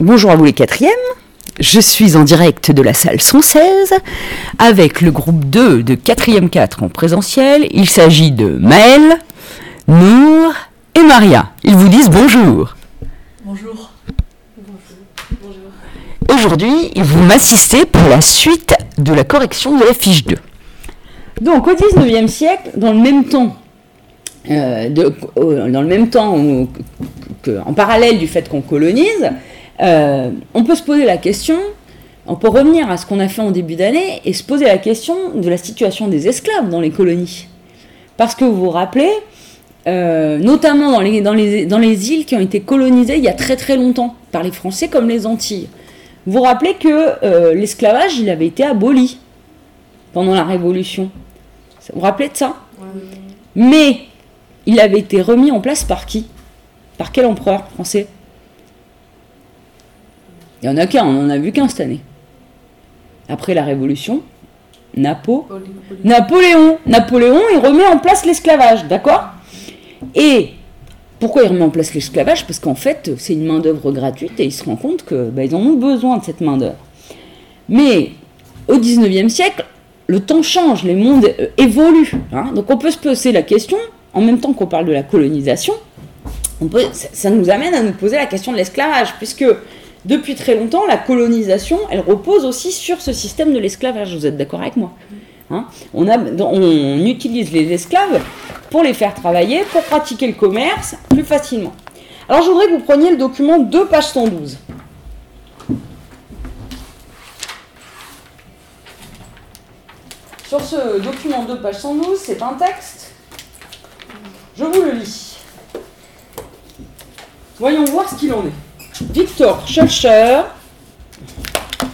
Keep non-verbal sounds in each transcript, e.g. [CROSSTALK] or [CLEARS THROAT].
Bonjour à vous les quatrièmes. Je suis en direct de la salle 116 avec le groupe 2 de 4e 4 en présentiel. Il s'agit de Maël, Nour et Maria. Ils vous disent bonjour. Bonjour. Aujourd'hui, vous m'assistez pour la suite de la correction de la fiche 2. Donc au 19e siècle, dans le même temps, euh, de- euh, dans le même temps que- en parallèle du fait qu'on colonise, euh, on peut se poser la question, on peut revenir à ce qu'on a fait en début d'année et se poser la question de la situation des esclaves dans les colonies. Parce que vous vous rappelez, euh, notamment dans les, dans, les, dans les îles qui ont été colonisées il y a très très longtemps, par les Français comme les Antilles. Vous vous rappelez que euh, l'esclavage, il avait été aboli pendant la Révolution. Vous vous rappelez de ça? Mais il avait été remis en place par qui? Par quel empereur français? Il y en a qu'un, on en a vu qu'un cette année. Après la Révolution, Napo, Napoléon. Napoléon, il remet en place l'esclavage, d'accord? Et pourquoi il remet en place l'esclavage? Parce qu'en fait, c'est une main-d'œuvre gratuite et il se rend compte que bah, ils en ont besoin de cette main-d'œuvre. Mais au 19e siècle, le temps change, les mondes euh, évoluent. hein. Donc on peut se poser la question, en même temps qu'on parle de la colonisation, on peut, ça, ça nous amène à nous poser la question de l'esclavage, puisque depuis très longtemps, la colonisation, elle repose aussi sur ce système de l'esclavage. Vous êtes d'accord avec moi Hein? On, on utilise les esclaves pour les faire travailler, pour pratiquer le commerce plus facilement. Alors je voudrais que vous preniez le document 2 page 112. Sur ce document 2 page 112, c'est un texte. Je vous le lis. Voyons voir ce qu'il en est. Victor Schulcher,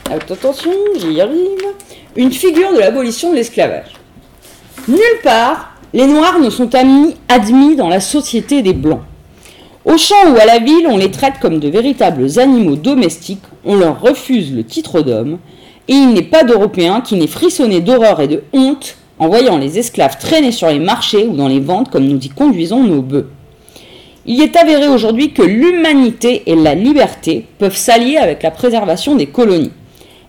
attention, j'y arrive, une figure de l'abolition de l'esclavage. Nulle part, les Noirs ne sont admis, admis dans la société des Blancs. Au champ ou à la ville, on les traite comme de véritables animaux domestiques, on leur refuse le titre d'homme, et il n'est pas d'Européen qui n'ait frissonné d'horreur et de honte en voyant les esclaves traîner sur les marchés ou dans les ventes comme nous y conduisons nos bœufs. Il est avéré aujourd'hui que l'humanité et la liberté peuvent s'allier avec la préservation des colonies,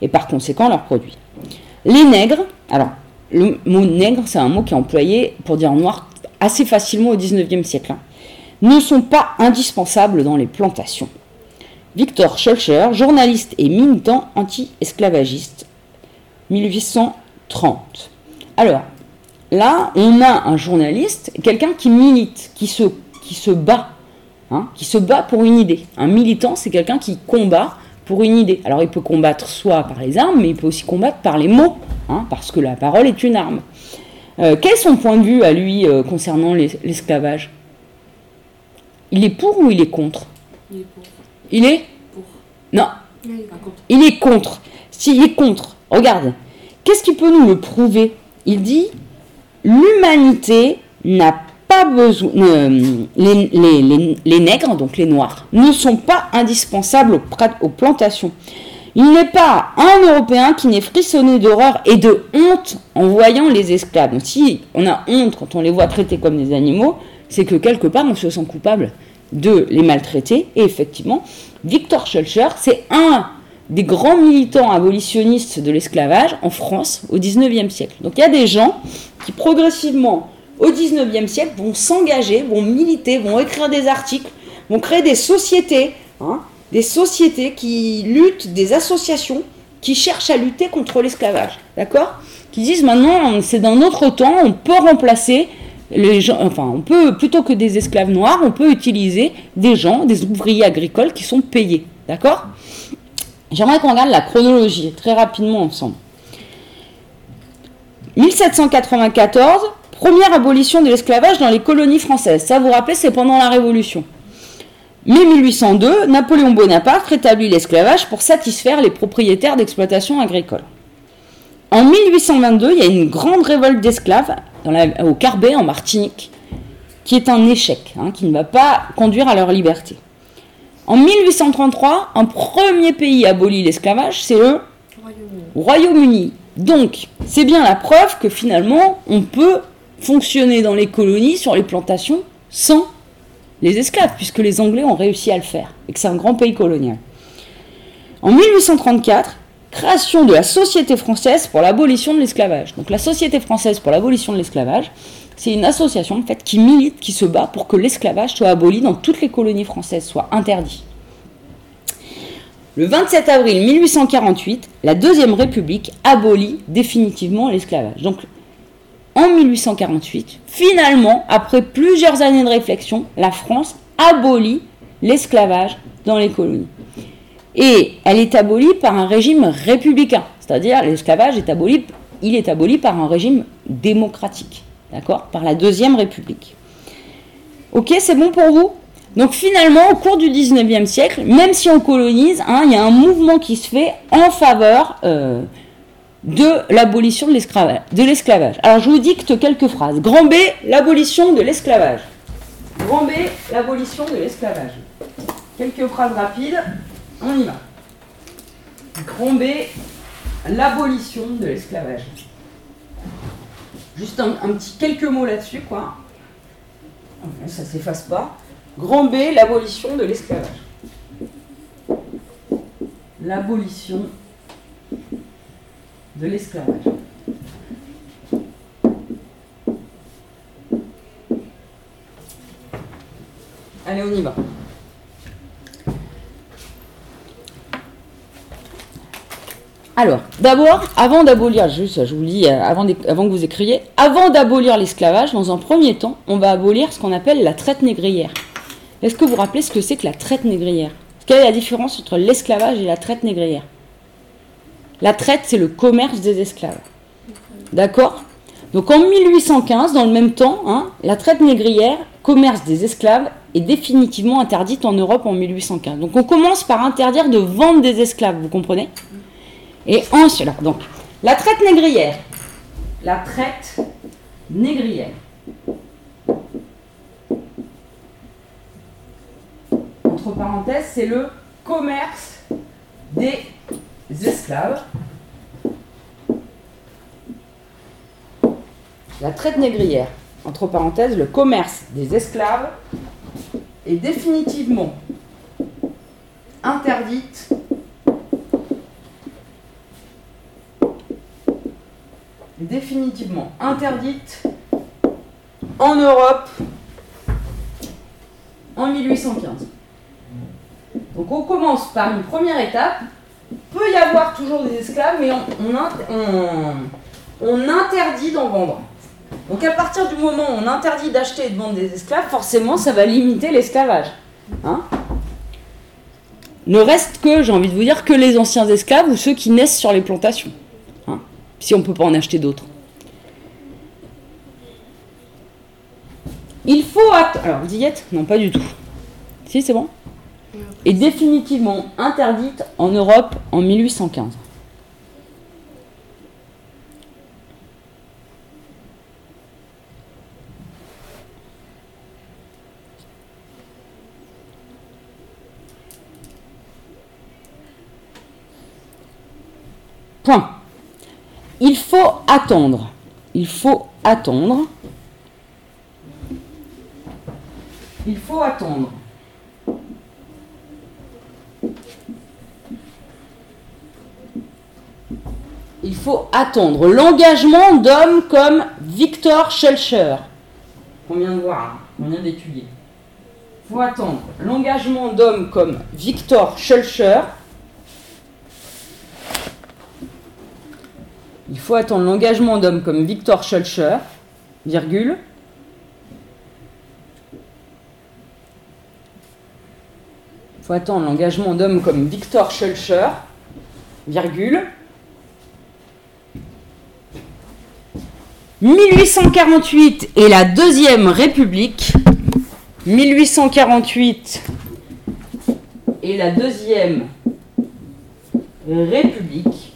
et par conséquent leurs produits. Les nègres, alors le mot nègre, c'est un mot qui est employé pour dire noir assez facilement au 19e siècle, hein, ne sont pas indispensables dans les plantations. Victor Schulcher, journaliste et militant anti-esclavagiste, 1830. Alors, là, on a un journaliste, quelqu'un qui milite, qui se, qui se bat, hein, qui se bat pour une idée. Un militant, c'est quelqu'un qui combat pour une idée. Alors, il peut combattre soit par les armes, mais il peut aussi combattre par les mots, hein, parce que la parole est une arme. Euh, quel est son point de vue à lui euh, concernant l'es- l'esclavage? Il est pour ou il est contre? Il est pour. Il est? Pour. Non, contre, il est contre. S'il est contre, regarde, qu'est-ce qui peut nous le prouver? Il dit l'humanité n'a les, nègres, donc les noirs, ne sont pas indispensables aux, aux plantations. Il n'est pas un Européen qui n'ait frissonné d'horreur et de honte en voyant les esclaves. Donc, si on a honte quand on les voit traités comme des animaux, c'est que quelque part on se sent coupable de les maltraiter. Et effectivement, Victor Schulcher, c'est un des grands militants abolitionnistes de l'esclavage en France au 19e siècle. Donc il y a des gens qui progressivement au 19e siècle vont s'engager, vont militer, vont écrire des articles, vont créer des sociétés, hein, des sociétés qui luttent, des associations qui cherchent à lutter contre l'esclavage, d'accord? Qui disent maintenant c'est d'un autre temps, on peut remplacer les gens, enfin on peut plutôt que des esclaves noirs, on peut utiliser des gens, des ouvriers agricoles qui sont payés, d'accord? J'aimerais qu'on regarde la chronologie très rapidement ensemble. 1794, première abolition de l'esclavage dans les colonies françaises. Ça vous rappelez, c'est pendant la Révolution. Mai 1802, Napoléon Bonaparte rétablit l'esclavage pour satisfaire les propriétaires d'exploitations agricoles. En 1822, il y a une grande révolte d'esclaves au Carbet, en Martinique, qui est un échec, hein, qui ne va pas conduire à leur liberté. En 1833, un premier pays abolit l'esclavage, c'est le Royaume-Uni. Royaume-Uni. Donc, c'est bien la preuve que finalement, on peut fonctionner dans les colonies, sur les plantations, sans les esclaves, puisque les Anglais ont réussi à le faire, et que c'est un grand pays colonial. En 1834, création de la Société française pour l'abolition de l'esclavage. Donc la Société française pour l'abolition de l'esclavage, c'est une association en fait qui milite, qui se bat pour que l'esclavage soit aboli dans toutes les colonies françaises, soit interdit. Le 27 avril 1848, la Deuxième République abolit définitivement l'esclavage. Donc en 1848, finalement, après plusieurs années de réflexion, la France abolit l'esclavage dans les colonies. Et elle est abolie par un régime républicain, c'est-à-dire l'esclavage est aboli, il est aboli par un régime démocratique, d'accord, par la deuxième République. Ok, c'est bon pour vous? Donc finalement, au cours du 19e siècle, même si on colonise, hein, il y a un mouvement qui se fait en faveur euh, de l'abolition de l'esclavage. Alors je vous dicte quelques phrases. Grand B, l'abolition de l'esclavage. Grand B, l'abolition de l'esclavage. Quelques phrases rapides. On y va. Grand B, l'abolition de l'esclavage. Juste un, petit quelques mots là-dessus, quoi. Ça s'efface pas. Grand B, l'abolition de l'esclavage. L'abolition l'esclavage. Allez, on y va. Alors, d'abord, avant d'abolir, juste, je vous le dis, euh, avant, avant que vous écriviez, avant d'abolir l'esclavage, dans un premier temps, on va abolir ce qu'on appelle la traite négrière. Est-ce que vous vous rappelez ce que c'est que la traite négrière? Quelle est la différence entre l'esclavage et la traite négrière? La traite, c'est le commerce des esclaves. D'accord? Donc en 1815, dans le même temps, hein, la traite négrière, commerce des esclaves, est définitivement interdite en Europe en 1815. Donc on commence par interdire de vendre des esclaves, vous comprenez? Et ensuite, donc, la traite négrière. La traite négrière. Entre parenthèses, c'est le commerce des esclaves. La traite négrière, entre parenthèses, le commerce des esclaves est définitivement interdite définitivement interdite en Europe en 1815. Donc on commence par une première étape. Peut y avoir toujours des esclaves, mais on, interdit d'en vendre. Donc à partir du moment où on interdit d'acheter et de vendre des esclaves, forcément ça va limiter l'esclavage. Hein ne reste que, j'ai envie de vous dire, que les anciens esclaves ou ceux qui naissent sur les plantations si on ne peut pas en acheter d'autres. Il faut. Alors, êtes Non, pas du tout. Si, c'est bon? Est définitivement interdite en Europe en 1815. Point. Il faut attendre. Il faut attendre. Il faut attendre. Il faut attendre l'engagement d'hommes comme Victor Schellcher. On vient de voir, on vient d'étudier? Il faut attendre l'engagement d'hommes comme Victor Schellcher Il faut attendre l'engagement d'hommes comme Victor Schulcher, virgule, Il faut attendre l'engagement d'hommes comme Victor Schulcher, virgule. 1848 et la Deuxième République. 1848 et la Deuxième République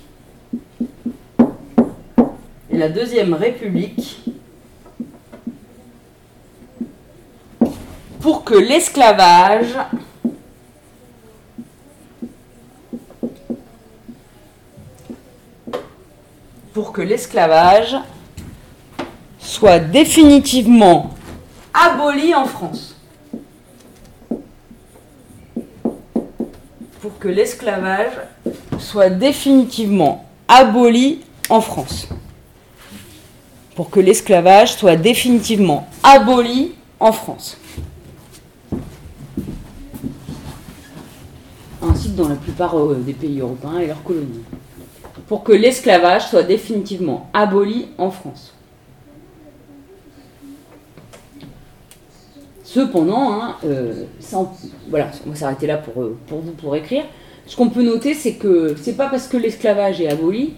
la Deuxième République pour que l'esclavage pour que l'esclavage soit définitivement aboli en France. pour que l'esclavage soit définitivement aboli en France. Pour que l'esclavage soit définitivement aboli en France. Ainsi que dans la plupart euh, des pays européens et leurs colonies. Pour que l'esclavage soit définitivement aboli en France. Cependant, hein, euh, voilà, on va s'arrêter là pour, euh, pour vous pour écrire. Ce qu'on peut noter, c'est que c'est pas parce que l'esclavage est aboli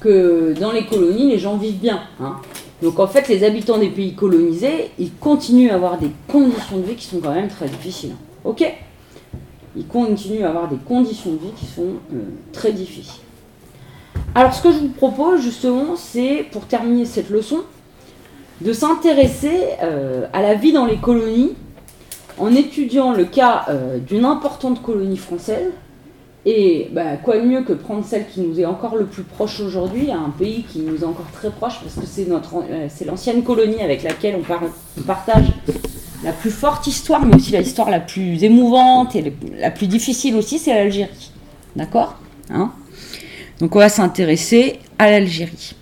que dans les colonies, les gens vivent bien. hein. Donc en fait, les habitants des pays colonisés, ils continuent à avoir des conditions de vie qui sont quand même très difficiles. Ok? Ils continuent à avoir des conditions de vie qui sont euh, très difficiles. Alors ce que je vous propose justement, c'est pour terminer cette leçon, de s'intéresser à la vie dans les colonies en étudiant le cas euh, d'une importante colonie française. Et bah, quoi de mieux que prendre celle qui nous est encore le plus proche aujourd'hui, un pays qui nous est encore très proche, parce que c'est notre, euh, l'ancienne colonie avec laquelle on, par- on partage la plus forte histoire, mais aussi la histoire la plus émouvante et la plus difficile aussi, c'est l'Algérie. D'accord? Hein? Donc on va s'intéresser à l'Algérie.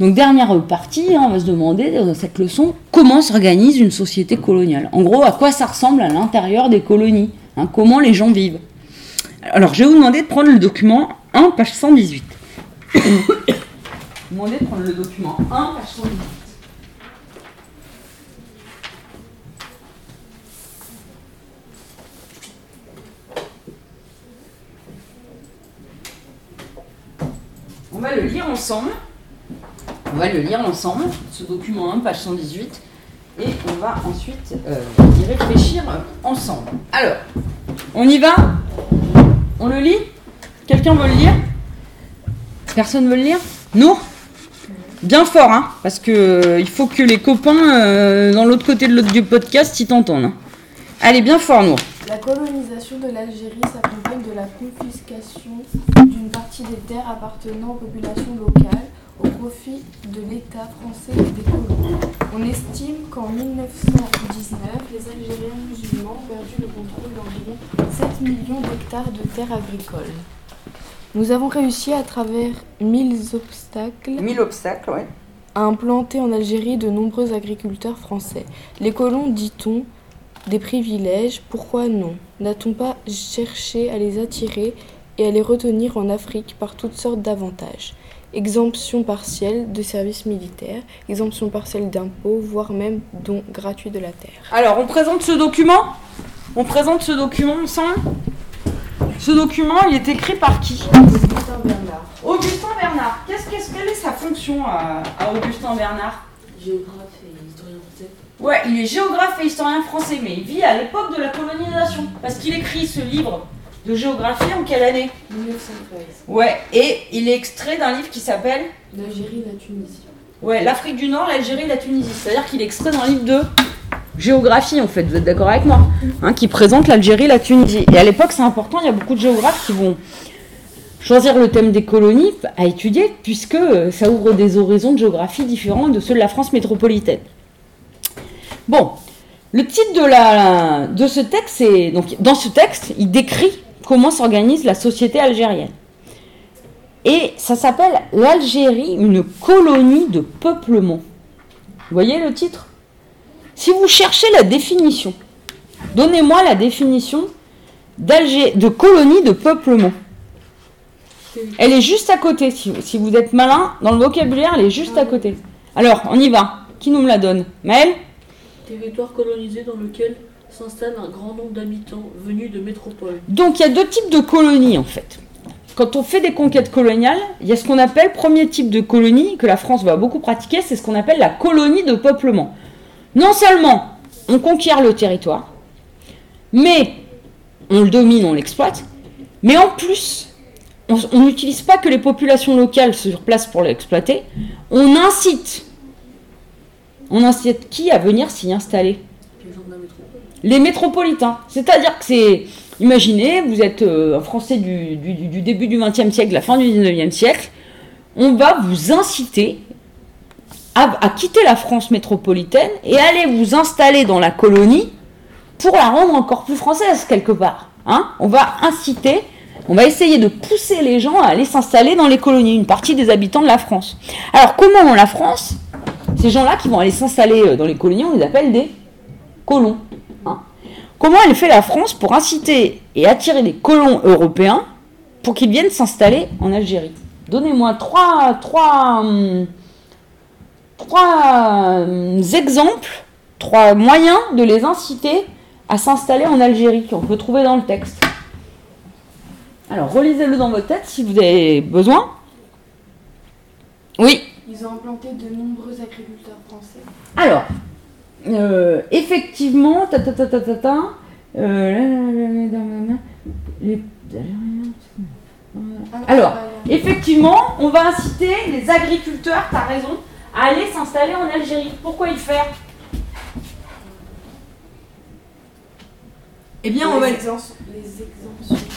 Donc dernière partie, hein, on va se demander dans cette leçon comment s'organise une société coloniale. En gros, à quoi ça ressemble à l'intérieur des colonies hein, Comment les gens vivent Alors je vais vous demander de prendre le document 1, page 118. vous demander de prendre le document 1, page 118. On va le lire ensemble. On va le lire ensemble, ce document 1, page 118, et on va ensuite euh, y réfléchir ensemble. Alors, on y va? On le lit? Quelqu'un veut le lire? Personne veut le lire? Nour Bien fort, hein Parce que euh, il faut que les copains euh, dans l'autre côté de l'autre du podcast ils t'entendent. hein. Allez, bien fort, Nour. La colonisation de l'Algérie s'accompagne de la confiscation d'une partie des terres appartenant aux populations locales au profit de l'État français et des colons. On estime qu'en 1919, les Algériens musulmans ont perdu le contrôle d'environ 7 millions d'hectares de terres agricoles. Nous avons réussi à travers mille obstacles 1000 obstacles, ouais. à implanter en Algérie de nombreux agriculteurs français. Les colons, dit-on, des privilèges, pourquoi non? N'a-t-on pas cherché à les attirer et à les retenir en Afrique par toutes sortes d'avantages? Exemption partielle de services militaires, exemption partielle d'impôts, voire même don gratuit de la terre. Alors, on présente ce document? On présente ce document ensemble? Ce document, il est écrit par qui? Bernard. Augustin Bernard. Qu'est-ce, qu'est-ce- quelle est sa fonction à, à Augustin Bernard? Géographe et historien français. Ouais, il est géographe et historien français, mais il vit à l'époque de la colonisation. Parce qu'il écrit ce livre de géographie en quelle année? 1913. Ouais, et il est extrait d'un livre qui s'appelle L'Algérie, la Tunisie. Ouais, l'Afrique du Nord, l'Algérie, la Tunisie. C'est-à-dire qu'il est extrait d'un livre de géographie, en fait. Vous êtes d'accord avec moi hein, Qui présente l'Algérie, la Tunisie. Et à l'époque, c'est important, il y a beaucoup de géographes qui vont choisir le thème des colonies à étudier, puisque euh, ça ouvre des horizons de géographie différents de ceux de la France métropolitaine. Bon, le titre de, la, de ce texte, c'est. Donc, dans ce texte, il décrit comment s'organise la société algérienne. Et ça s'appelle L'Algérie, une colonie de peuplement. Vous voyez le titre? Si vous cherchez la définition, donnez-moi la définition de colonie de peuplement. Elle est juste à côté. Si, vous êtes malin, dans le vocabulaire, elle est juste à côté. Alors, on y va. Qui nous la donne? Maël Territoire colonisé dans lequel s'installe un grand nombre d'habitants venus de métropoles. Donc il y a deux types de colonies en fait. Quand on fait des conquêtes coloniales, il y a ce qu'on appelle premier type de colonie que la France va beaucoup pratiquer, c'est ce qu'on appelle la colonie de peuplement. Non seulement on conquiert le territoire, mais on le domine, on l'exploite, mais en plus on on n'utilise pas que les populations locales sur place pour l'exploiter, on incite, on incite qui à venir s'y installer? Les métropolitains. C'est-à-dire que c'est. Imaginez, vous êtes euh, un Français du, début du XXe siècle, la fin du XIXe siècle. On va vous inciter à, quitter la France métropolitaine et aller vous installer dans la colonie pour la rendre encore plus française quelque part. Hein On va inciter on va essayer de pousser les gens à aller s'installer dans les colonies, une partie des habitants de la France. Alors comment la France, ces gens-là qui vont aller s'installer euh, dans les colonies, on les appelle des colons? Hein. Comment elle fait la France pour inciter et attirer des colons européens pour qu'ils viennent s'installer en Algérie? Donnez-moi trois, trois, hum, trois hum, exemples, trois moyens de les inciter à s'installer en Algérie qu'on peut trouver dans le texte. Alors, relisez-le dans votre tête si vous avez besoin. Oui, Ils ont implanté de nombreux agriculteurs français. alors, euh, effectivement, ta ta ta ta ta ta, Alors, effectivement, on va inciter les agriculteurs, t'as raison, à aller s'installer en Algérie. Pourquoi y faire? Eh bien, on va les, exemptions,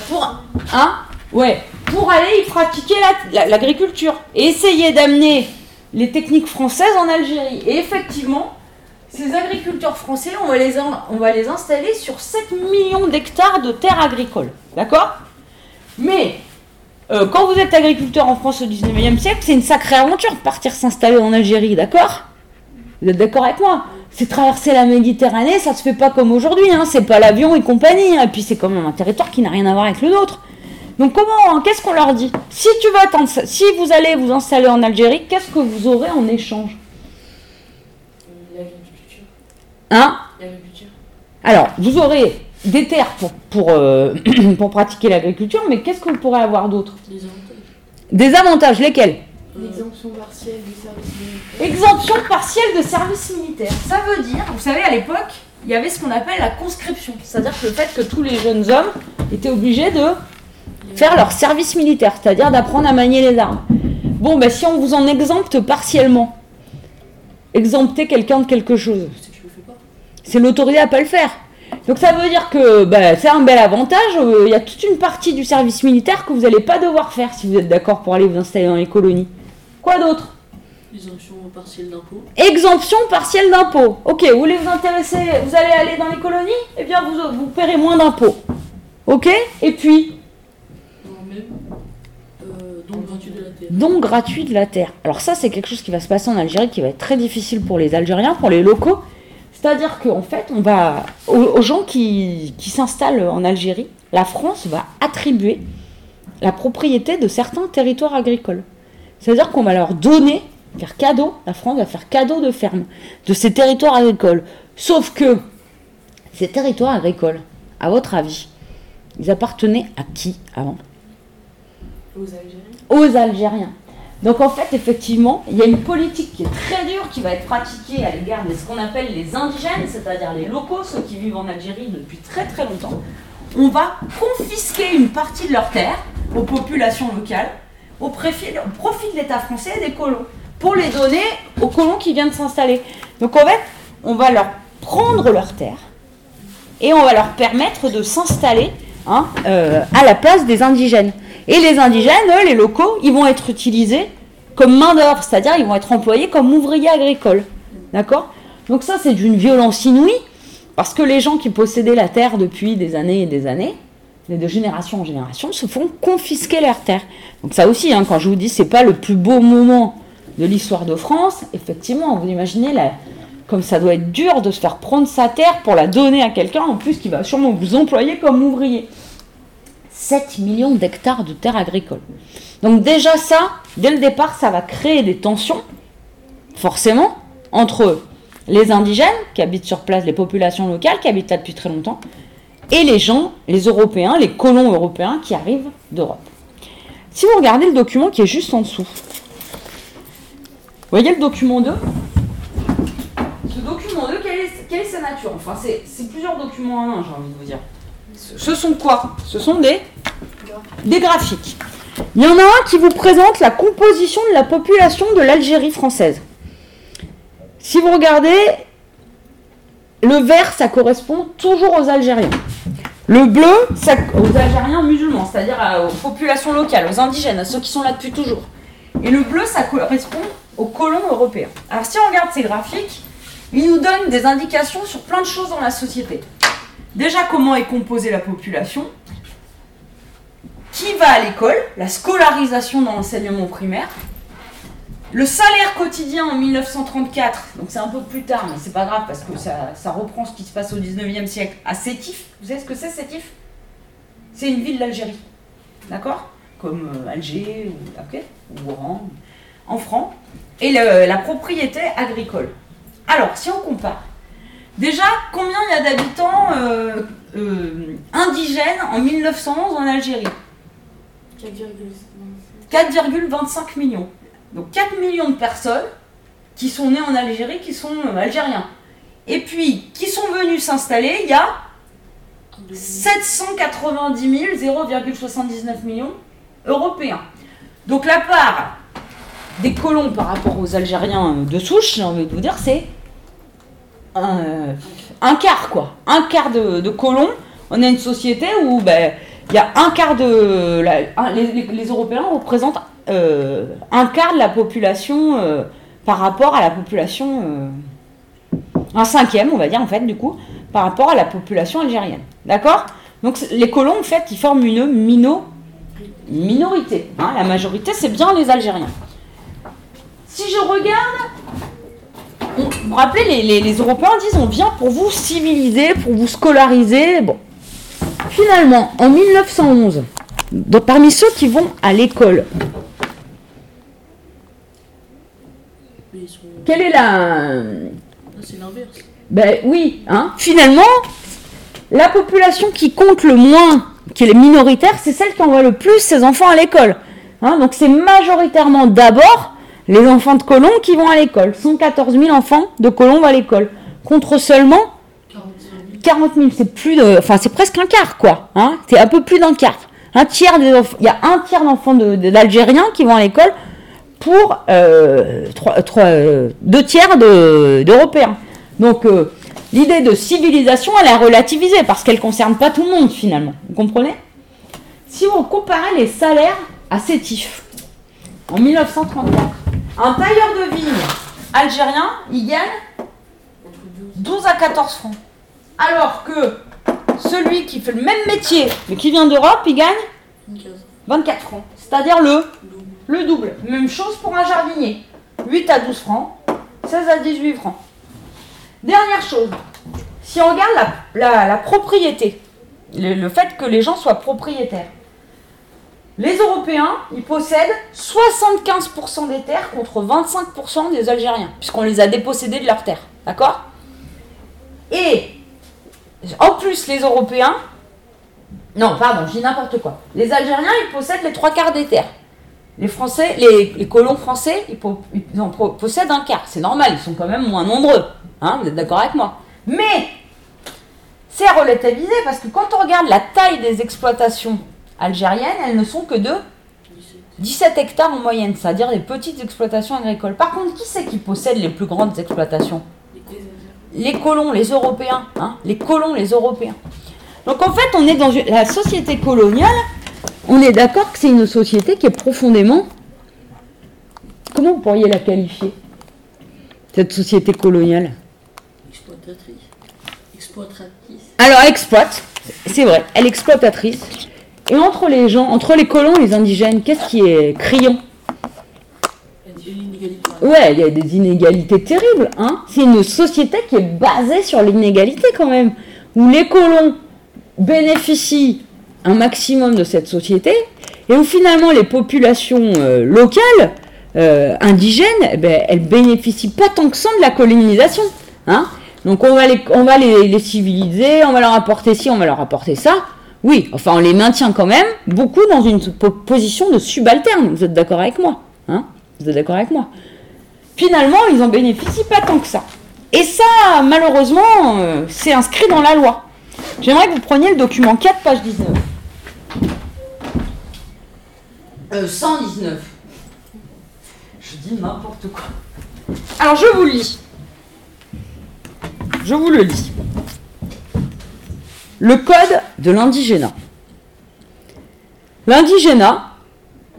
pour hein ouais pour aller y pratiquer la- la- l'agriculture et essayer d'amener les techniques françaises en Algérie. Et effectivement ces agriculteurs français on va les on va les installer sur 7 millions d'hectares de terres agricoles d'accord? Mais euh, quand vous êtes agriculteur en France au 19e siècle c'est une sacrée aventure de partir s'installer en Algérie d'accord? Vous êtes d'accord avec moi? C'est traverser la Méditerranée, ça se fait pas comme aujourd'hui, hein. c'est pas l'avion et compagnie, hein. et puis c'est quand même un territoire qui n'a rien à voir avec le nôtre. Donc comment, qu'est-ce qu'on leur dit? Si tu vas si vous allez vous installer en Algérie, qu'est-ce que vous aurez en échange L'agriculture. Hein. Alors, vous aurez des terres pour, pour, euh, [CLEARS THROAT] pour pratiquer l'agriculture, mais qu'est-ce que vous pourrez avoir d'autre? Des avantages. Des avantages, lesquels? L'exemption partielle du service militaire. Exemption partielle de service militaire. Ça veut dire, vous savez, à l'époque, il y avait ce qu'on appelle la conscription. C'est-à-dire que le fait que tous les jeunes hommes étaient obligés de faire leur service militaire, c'est-à-dire d'apprendre à manier les armes. Bon, ben si on vous en exempte partiellement, exempter quelqu'un de quelque chose, C'est l'autorité à pas le faire. Donc ça veut dire que ben, c'est un bel avantage. euh, Il y a toute une partie du service militaire que vous n'allez pas devoir faire si vous êtes d'accord pour aller vous installer dans les colonies. Quoi d'autre? Exemption partielle d'impôts. Exemption partielle d'impôts. Ok, vous voulez vous intéresser, vous allez aller dans les colonies? Eh bien, vous, vous paierez moins d'impôts. Ok? Et puis, même. Euh, gratuit de la terre. don gratuit de la terre. Alors ça, c'est quelque chose qui va se passer en Algérie, qui va être très difficile pour les Algériens, pour les locaux. C'est-à-dire qu'en fait, on va aux, aux gens qui, qui s'installent en Algérie, la France va attribuer la propriété de certains territoires agricoles. C'est-à-dire qu'on va leur donner, faire cadeau, la France va faire cadeau de ferme de ces territoires agricoles. Sauf que ces territoires agricoles, à votre avis, ils appartenaient à qui avant? Aux Algériens? aux Algériens. Donc en fait, effectivement, il y a une politique qui est très dure qui va être pratiquée à l'égard de ce qu'on appelle les indigènes, c'est-à-dire les locaux, ceux qui vivent en Algérie depuis très très longtemps. On va confisquer une partie de leurs terres aux populations locales, au, profit de l'État français et des colons, pour les donner aux colons qui viennent s'installer. Donc en fait, on va leur prendre leurs terres et on va leur permettre de s'installer hein, euh, à la place des indigènes. Et les indigènes, eux, les locaux, ils vont être utilisés comme main-d'œuvre, c'est-à-dire ils vont être employés comme ouvriers agricoles. D'accord? Donc ça, c'est d'une violence inouïe, parce que les gens qui possédaient la terre depuis des années et des années, et de génération en génération, se font confisquer leurs terres. Donc ça aussi, hein, quand je vous dis c'est pas le plus beau moment de l'histoire de France, effectivement, vous imaginez la, comme ça doit être dur de se faire prendre sa terre pour la donner à quelqu'un, en plus qui va sûrement vous employer comme ouvrier. 7 millions d'hectares de terres agricoles. Donc déjà ça, dès le départ, ça va créer des tensions, forcément, entre les indigènes qui habitent sur place, les populations locales qui habitent là depuis très longtemps, et les gens, les Européens, les colons européens qui arrivent d'Europe. Si vous regardez le document qui est juste en dessous, vous voyez le document 2 Ce document 2, quelle est, quelle est sa nature? Enfin, c'est plusieurs documents en un, j'ai envie de vous dire. Ce sont quoi? Ce sont des, graphiques. Il y en a un qui vous présente la composition de la population de l'Algérie française. Si vous regardez, le vert, ça correspond toujours aux Algériens. Le bleu, ça, aux Algériens musulmans, c'est-à-dire aux populations locales, aux indigènes, à ceux qui sont là depuis toujours. Et le bleu, ça correspond aux colons européens. Alors si on regarde ces graphiques, ils nous donnent des indications sur plein de choses dans la société. Déjà, comment est composée la population? Qui va à l'école, la scolarisation dans l'enseignement primaire. Le salaire quotidien en 1934, donc c'est un peu plus tard, mais c'est pas grave parce que ça, ça reprend ce qui se passe au 19e siècle à Sétif. Vous savez ce que c'est Sétif? C'est une ville d'Algérie, d'accord? Comme euh, Alger ou, ok, ou Oran, en francs. Et la propriété agricole. Alors, si on compare, déjà, combien il y a d'habitants euh, euh, indigènes en 1911 en Algérie 4,25 millions. Donc 4 millions de personnes qui sont nées en Algérie, qui sont euh, algériens. Et puis, qui sont venus s'installer, il y a 790 000, 0,79 millions européens. Donc la part des colons par rapport aux Algériens de souche, j'ai envie de vous dire, c'est un, euh, un quart, quoi. Un quart de, colons. On a une société où ben, il y a un quart de... les, Européens représentent euh, un quart de la population euh, par rapport à la population... un cinquième, on va dire, en fait, du coup, par rapport à la population algérienne. D'accord? Donc les colons, en fait, ils forment une mino, minorité. hein. La majorité, c'est bien les Algériens. Si je regarde... on- vous vous rappelez, les, les- les Européens disent on vient pour vous civiliser, pour vous scolariser. Bon. Finalement, en 1911, donc, parmi ceux qui vont à l'école, quelle est la... Là, c'est l'inverse. Ben oui, hein. Finalement, la population qui compte le moins, qui est minoritaire, c'est celle qui envoie le plus ses enfants à l'école. Hein, donc c'est majoritairement d'abord les enfants de colons qui vont à l'école. 114 000 enfants de vont à l'école. Contre seulement 40 000, c'est plus de, enfin c'est presque un quart quoi. Hein, c'est un peu plus d'un quart. Un tiers il y a un tiers d'enfants de- de- d'Algériens qui vont à l'école pour euh, euh, deux tiers de- d'Européens. Donc euh, l'idée de civilisation, elle est relativée parce qu'elle ne concerne pas tout le monde finalement. Vous comprenez? Si on comparait les salaires à Sétif en 1934, un tailleur de vigne algérien, il gagne 12 à 14 francs. Alors que celui qui fait le même métier mais qui vient d'Europe, il gagne 15. 24 francs. C'est-à-dire le, le double. Même chose pour un jardinier. 8 à 12 francs, 16 à 18 francs. Dernière chose, si on regarde la, propriété, le fait que les gens soient propriétaires, les Européens, ils possèdent 75% des terres contre 25% des Algériens, puisqu'on les a dépossédés de leurs terres. D'accord? Et en plus, les Européens, non, pardon, je dis n'importe quoi. Les Algériens, ils possèdent les trois quarts des terres. Les Français, les, colons français, ils, en possèdent un quart. C'est normal, ils sont quand même moins nombreux. Hein, vous êtes d'accord avec moi? Mais c'est à relativiser parce que quand on regarde la taille des exploitations algériennes, elles ne sont que de 17 hectares en moyenne, c'est-à-dire des petites exploitations agricoles. Par contre, qui c'est qui possède les plus grandes exploitations? Les colons, les Européens, hein, les colons, les Européens. Donc en fait, on est dans une- la société coloniale, on est d'accord que c'est une société qui est profondément... Comment vous pourriez la qualifier Cette société coloniale? Exploitatrice. Exploitatrice. Alors, elle exploite, c'est vrai, elle exploitatrice. Et entre les gens, entre les colons et les indigènes, qu'est-ce qui est criant. Ouais, il y a des inégalités terribles. Hein c'est une société qui est basée sur l'inégalité quand même, où les colons bénéficient un maximum de cette société, et où finalement les populations euh, locales, euh, indigènes, eh ben, elles bénéficient pas tant que ça de la colonisation. Hein Donc on va, les, on va les civiliser, on va leur apporter ci, on va leur apporter ça. Oui, enfin on les maintient quand même beaucoup dans une po- position de subalterne. Vous êtes d'accord avec moi hein? Vous êtes d'accord avec moi? Finalement, ils en bénéficient pas tant que ça. Et ça, malheureusement, euh, c'est inscrit dans la loi. J'aimerais que vous preniez le document 4, page 19. Euh, 119. Je dis n'importe quoi. Alors, je vous le lis. Je vous le lis. Le code de l'indigénat. L'indigénat,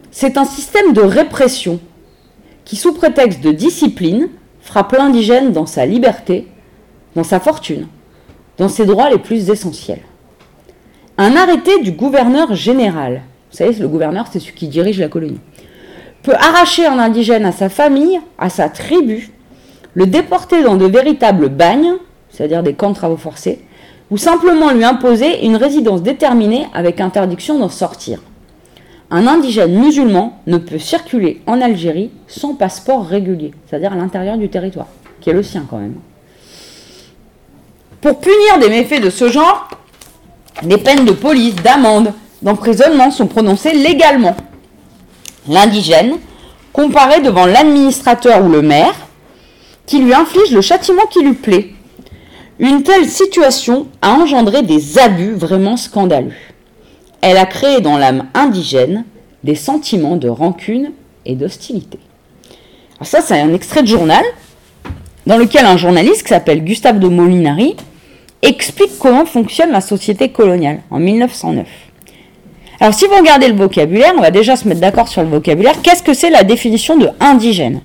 c'est un système de répression qui, sous prétexte de discipline, frappe l'indigène dans sa liberté, dans sa fortune, dans ses droits les plus essentiels. Un arrêté du gouverneur général, Vous savez, le gouverneur, c'est celui qui dirige la colonie. Peut arracher un indigène à sa famille, à sa tribu, le déporter dans de véritables bagnes, c'est-à-dire des camps de travaux forcés, ou simplement lui imposer une résidence déterminée avec interdiction d'en sortir. Un indigène musulman ne peut circuler en Algérie sans passeport régulier, c'est-à-dire à, l'intérieur du territoire, qui est le sien quand même. Pour punir des méfaits de ce genre, des peines de police, d'amende, d'emprisonnement sont prononcées légalement. L'indigène comparaît devant l'administrateur ou le maire, qui lui inflige le châtiment qui lui plaît. Une telle situation a engendré des abus vraiment scandaleux. Elle a créé dans l'âme indigène des sentiments de rancune et d'hostilité. Alors ça, c'est un extrait de journal dans lequel un journaliste qui s'appelle Gustave de Molinari explique comment fonctionne la société coloniale en 1909. Alors si vous regardez le vocabulaire, on va déjà se mettre d'accord sur le vocabulaire. Qu'est-ce que c'est la définition de indigène?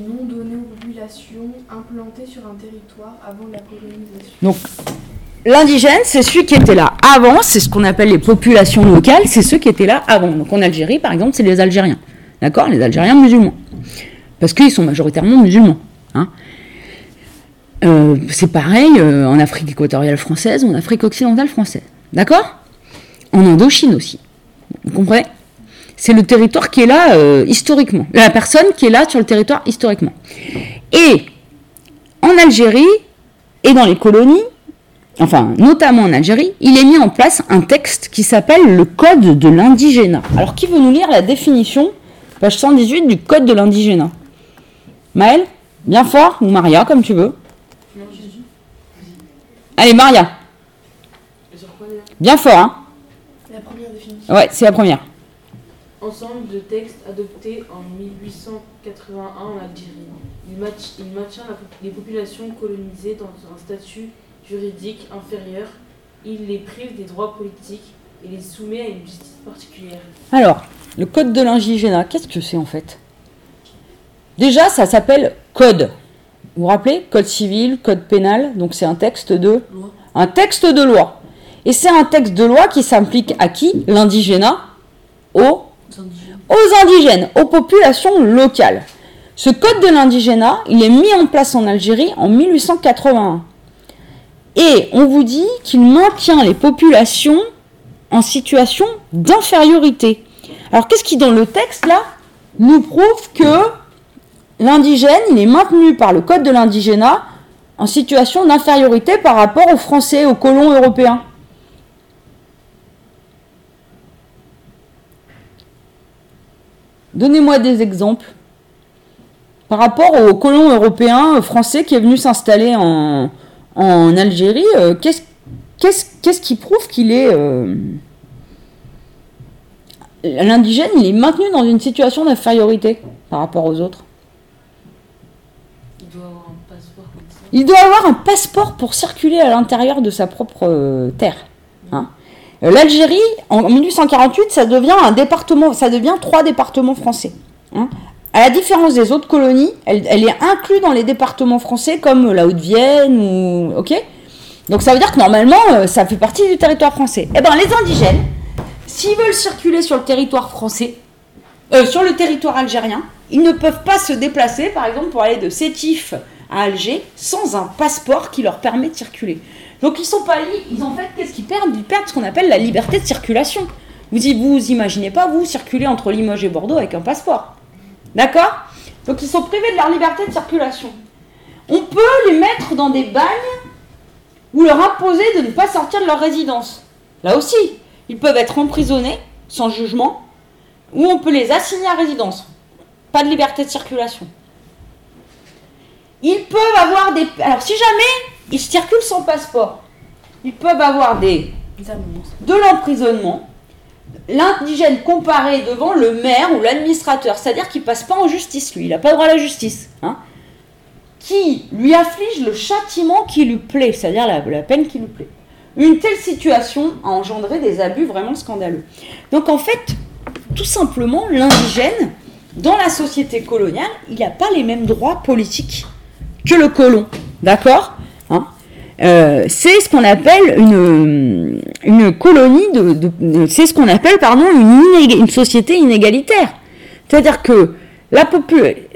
Nom donné aux populations sur un territoire avant la colonisation. Donc l'indigène, c'est celui qui était là avant, c'est ce qu'on appelle les populations locales, c'est ceux qui étaient là avant. Donc en Algérie, par exemple, c'est les Algériens. D'accord? Les Algériens musulmans. Parce qu'ils sont majoritairement musulmans. Hein. Euh, c'est pareil euh, en Afrique équatoriale française en Afrique occidentale française. D'accord? En Indochine aussi. Vous comprenez? C'est le territoire qui est là euh, historiquement. La personne qui est là sur le territoire historiquement. Et en Algérie et dans les colonies, enfin notamment en Algérie, il est mis en place un texte qui s'appelle le Code de l'indigénat. Alors qui veut nous lire la définition, page 118 du Code de l'indigénat? Maël Bien fort ou Maria, comme tu veux. Allez, Maria. Bien fort, hein La première définition. Ouais, c'est la première. Ensemble de textes adoptés en 1881 en Algérie. Il, match- il maintient la- les populations colonisées dans un statut juridique inférieur. Il les prive des droits politiques et les soumet à une justice particulière. Alors, le code de l'indigénat, qu'est-ce que c'est en fait? Déjà, ça s'appelle code. Vous vous rappelez? Code civil, code pénal, donc c'est un texte de Loi. un texte de loi. Et c'est un texte de loi qui s'implique à qui? L'indigénat Les aux indigènes, aux populations locales. Ce code de l'indigénat, il est mis en place en Algérie en 1881. Et on vous dit qu'il maintient les populations en situation d'infériorité. Alors qu'est-ce qui dans le texte là nous prouve que l'indigène, il est maintenu par le code de l'indigénat en situation d'infériorité par rapport aux Français, aux colons européens? Donnez-moi des exemples. Par rapport aux colons européens euh, français qui est venu s'installer en, en Algérie, euh, qu'est-ce qu'est-ce- qu'est-ce qui prouve qu'il est... euh, L'indigène, il est maintenu dans une situation d'infériorité par rapport aux autres? Il doit avoir un passeport comme ça. Il doit avoir un passeport pour circuler à l'intérieur de sa propre terre. hein. Euh, L'Algérie, en 1848, ça devient un département, ça devient trois départements français. hein. À la différence des autres colonies, elle, est inclue dans les départements français comme la Haute-Vienne ou ok? Donc ça veut dire que normalement, euh, ça fait partie du territoire français. Eh ben les indigènes, s'ils veulent circuler sur le territoire français, euh, sur le territoire algérien, ils ne peuvent pas se déplacer, par exemple, pour aller de Sétif à Alger sans un passeport qui leur permet de circuler. Donc ils sont pas ils en fait, qu'est-ce qu'ils perdent? Ils perdent ce qu'on appelle la liberté de circulation. Vous vous imaginez pas, vous, circuler entre Limoges et Bordeaux avec un passeport. D'accord? Donc ils sont privés de leur liberté de circulation. On peut les mettre dans des bagnes ou leur imposer de ne pas sortir de leur résidence. Là aussi, ils peuvent être emprisonnés sans jugement ou on peut les assigner à résidence. Pas de liberté de circulation. Ils peuvent avoir des... Alors si jamais ils circulent sans passeport, ils peuvent avoir des... De l'emprisonnement, l'indigène comparé devant le maire ou l'administrateur, c'est-à-dire qu'il passe pas en justice, lui, il n'a pas droit à la justice, hein, qui lui afflige le châtiment qui lui plaît, c'est-à-dire la, la peine qui lui plaît. Une telle situation a engendré des abus vraiment scandaleux. Donc en fait, tout simplement, l'indigène, dans la société coloniale, il n'a pas les mêmes droits politiques que le colon. D'accord? Euh, c'est ce qu'on appelle une, une colonie de, de- c'est ce qu'on appelle pardon une, société inégalitaire. C'est-à-dire que la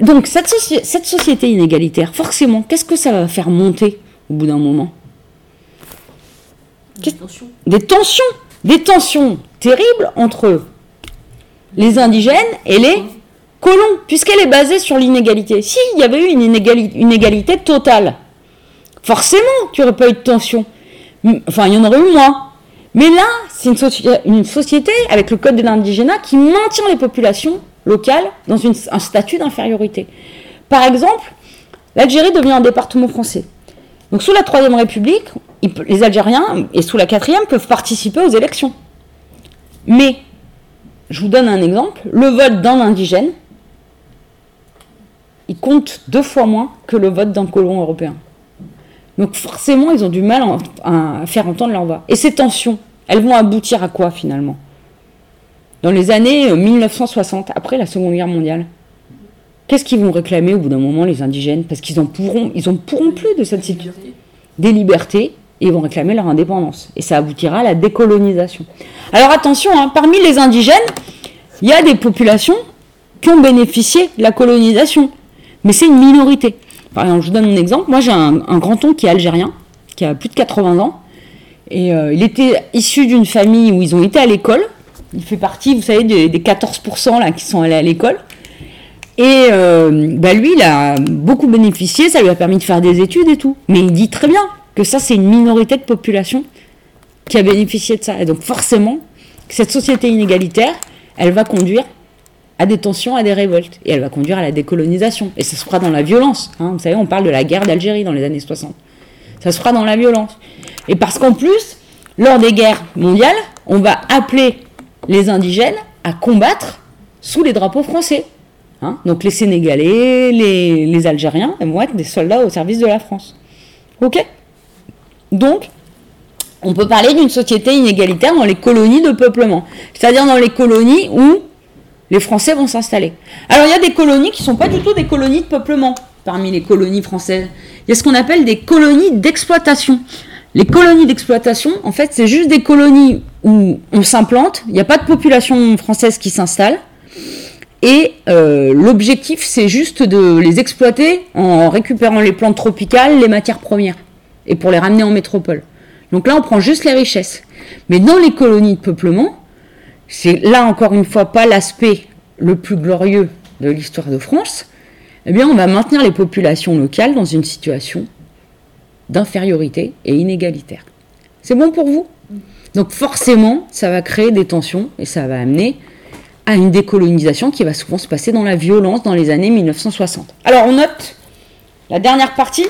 donc cette, soci- cette société inégalitaire, forcément, qu'est-ce que ça va faire monter au bout d'un moment? Qu'est- Attention. Des tensions, des tensions terribles entre les indigènes et les colons, puisqu'elle est basée sur l'inégalité. S'il y avait eu une, inégali- une égalité totale, forcément qu'il n'y aurait pas eu de tension. Enfin, il y en aurait eu moins. Mais là, c'est une, soci- une société avec le code de l'indigénat qui maintient les populations locales dans un statut d'infériorité. Par exemple, l'Algérie devient un département français. Donc sous la Troisième République, les Algériens et sous la Quatrième peuvent participer aux élections. Mais, je vous donne un exemple, le vote d'un indigène, il compte deux fois moins que le vote d'un colon européen. Donc forcément, ils ont du mal à faire entendre leur voix. Et ces tensions, elles vont aboutir à quoi finalement? Dans les années euh, 1960, après la Seconde Guerre mondiale, qu'est-ce qu'ils vont réclamer au bout d'un moment les indigènes? Parce qu'ils en pourront, ils en pourront plus de cette situation des libertés et ils vont réclamer leur indépendance. Et ça aboutira à la décolonisation. Alors attention, hein, parmi les indigènes, il y a des populations qui ont bénéficié de la colonisation. Mais c'est une minorité. Par exemple, je vous donne un exemple. Moi, j'ai un, grand-oncle qui est algérien, qui a plus de 80 ans. Et euh, il était issu d'une famille où ils ont été à l'école. Il fait partie, vous savez, des, des 14% là, qui sont allés à l'école. Et euh, bah lui, il a beaucoup bénéficié, ça lui a permis de faire des études et tout. Mais il dit très bien que ça, c'est une minorité de population qui a bénéficié de ça. Et donc forcément, cette société inégalitaire, elle va conduire à des tensions, à des révoltes. Et elle va conduire à la décolonisation. Et ça se fera dans la violence. hein. Vous savez, on parle de la guerre d'Algérie dans les années 60. Ça se fera dans la violence. Et parce qu'en plus, lors des guerres mondiales, on va appeler les indigènes à combattre sous les drapeaux français. Hein, donc les Sénégalais, les, Algériens vont être des soldats au service de la France. Ok? Donc, on peut parler d'une société inégalitaire dans les colonies de peuplement. C'est-à-dire dans les colonies où les Français vont s'installer. Alors il y a des colonies qui ne sont pas du tout des colonies de peuplement parmi les colonies françaises. Il y a ce qu'on appelle des colonies d'exploitation. Les colonies d'exploitation, en fait, c'est juste des colonies où on s'implante, il n'y a pas de population française qui s'installe. Et euh, l'objectif, c'est juste de les exploiter en récupérant les plantes tropicales, les matières premières, et pour les ramener en métropole. Donc là, on prend juste les richesses. Mais dans les colonies de peuplement, c'est là encore une fois pas l'aspect le plus glorieux de l'histoire de France. Eh bien, on va maintenir les populations locales dans une situation d'infériorité et inégalitaire. C'est bon pour vous? Donc forcément, ça va créer des tensions et ça va amener à une décolonisation qui va souvent se passer dans la violence dans les années 1960. Alors on note la dernière partie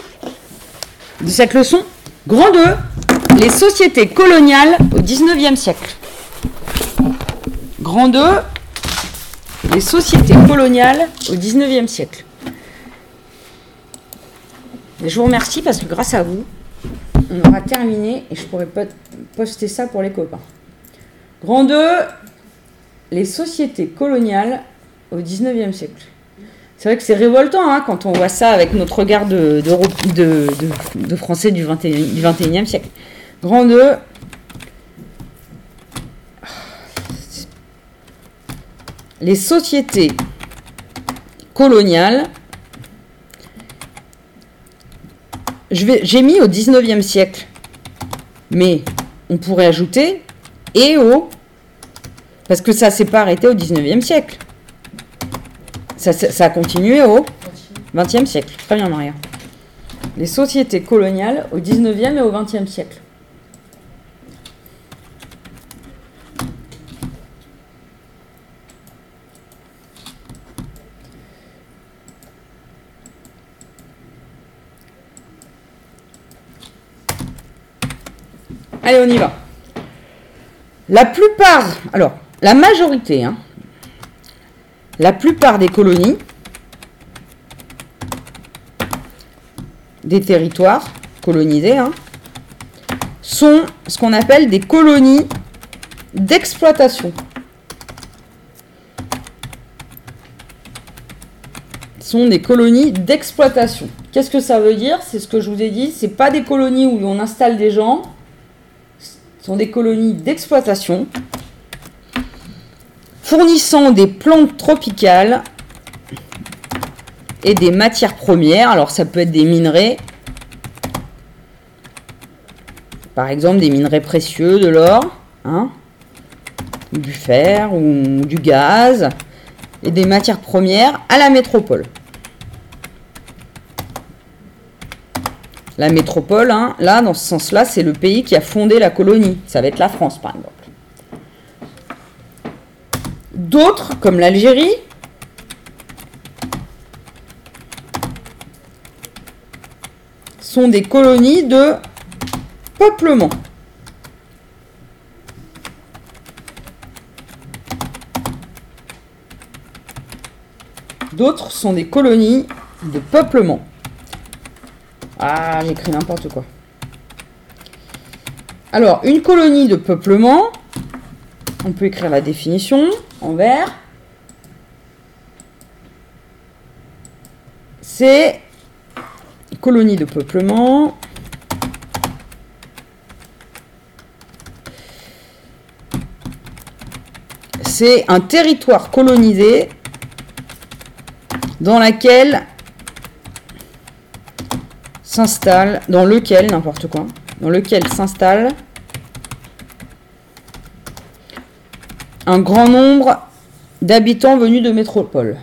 de cette leçon. Grand 2, les sociétés coloniales au 19e siècle. Grand 2, les sociétés coloniales au 19e siècle. Je vous remercie parce que grâce à vous, on aura terminé et je pourrai po- poster ça pour les copains. Grand 2, les sociétés coloniales au 19e siècle. C'est vrai que c'est révoltant hein, quand on voit ça avec notre regard de, français du 21, du 21e siècle. Grand 2. Les sociétés coloniales. J'ai mis au 19e siècle. Mais on pourrait ajouter et au parce que ça s'est pas arrêté au 19e siècle. Ça a continué au 20e siècle. Très bien, Maria. Les sociétés coloniales au 19e et au 20e siècle. Allez, on y va. La plupart, alors, la majorité, hein, la plupart des colonies, des territoires colonisés, hein, sont ce qu'on appelle des colonies d'exploitation. Sont des colonies d'exploitation Qu'est-ce que ça veut dire? C'est ce que je vous ai dit. C'est pas des colonies où on installe des gens. Sont des colonies d'exploitation fournissant des plantes tropicales et des matières premières. Alors ça peut être des minerais, par exemple des minerais précieux, de l'or, hein, du fer ou du gaz, et des matières premières à la métropole. La métropole, hein, là, dans ce sens-là, c'est le pays qui a fondé la colonie. Ça va être la France, par exemple. D'autres, comme l'Algérie, sont des colonies de peuplement. D'autres sont des colonies de peuplement. Ah, j'écris n'importe quoi. Alors, une colonie de peuplement, on peut écrire la définition en vert. C'est colonie de peuplement. C'est un territoire colonisé dans laquelle s'installe, dans lequel, n'importe quoi, dans lequel s'installe un grand nombre d'habitants venus de métropole.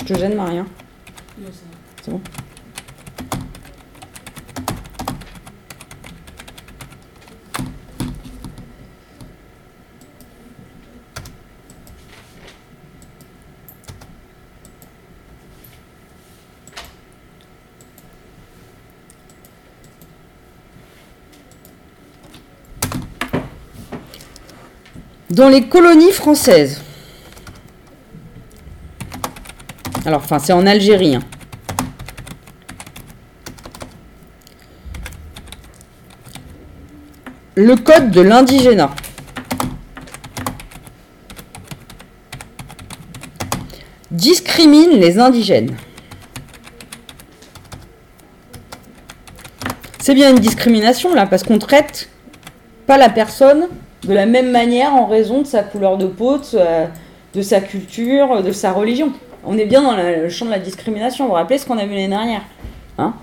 Je te gêne, Maria C'est bon? Dans les colonies françaises, alors enfin c'est en Algérie, hein. le code de l'indigénat. discrimine les indigènes. C'est bien une discrimination là, parce qu'on traite pas la personne de la même manière en raison de sa couleur de peau, de sa, culture, de sa religion. On est bien dans le champ de la discrimination. Vous vous rappelez ce qu'on a vu l'année dernière hein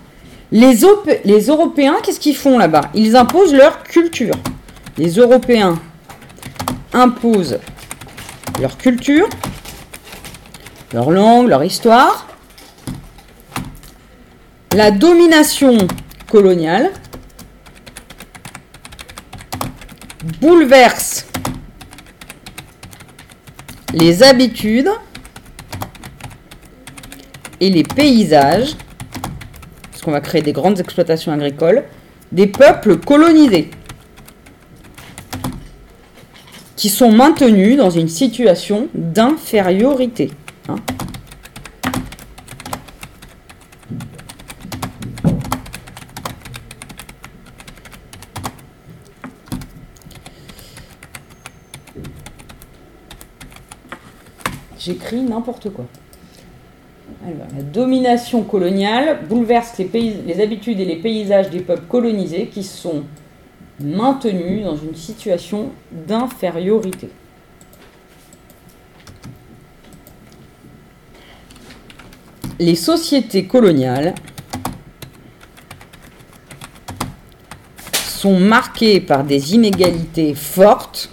les, les Européens, qu'est-ce qu'ils font là-bas? Ils imposent leur culture. Les Européens imposent leur culture, leur langue, leur histoire, la domination coloniale, bouleverse les habitudes et les paysages, parce qu'on va créer des grandes exploitations agricoles, des peuples colonisés, qui sont maintenus dans une situation d'infériorité. Hein. J'écris n'importe quoi. la domination coloniale bouleverse les, les habitudes et les paysages des peuples colonisés qui sont maintenus dans une situation d'infériorité. Les sociétés coloniales sont marquées par des inégalités fortes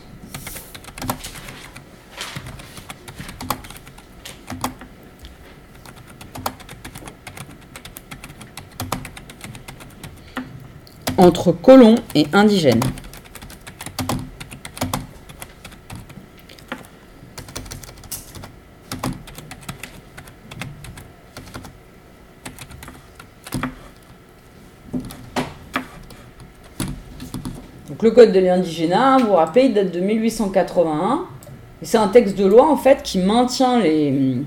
entre colons et indigènes. Donc le code de l'indigénat, vous vous rappelez, il date de 1881. c'est un texte de loi en fait qui maintient les,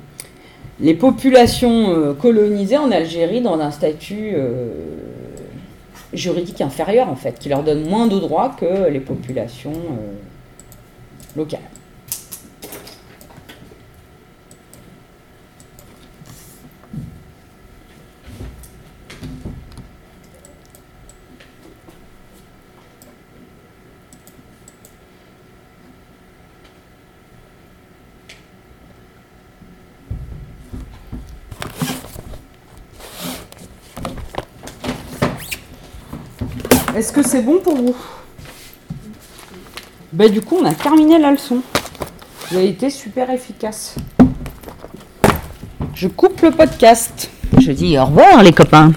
les populations euh, colonisées en Algérie dans un statut euh, juridique inférieure en fait, qui leur donne moins de droits que les populations euh, locales. Est-ce que c'est bon pour vous? Bah du coup, on a terminé la leçon. Vous avez été super efficace. Je coupe le podcast. Je dis au revoir les copains.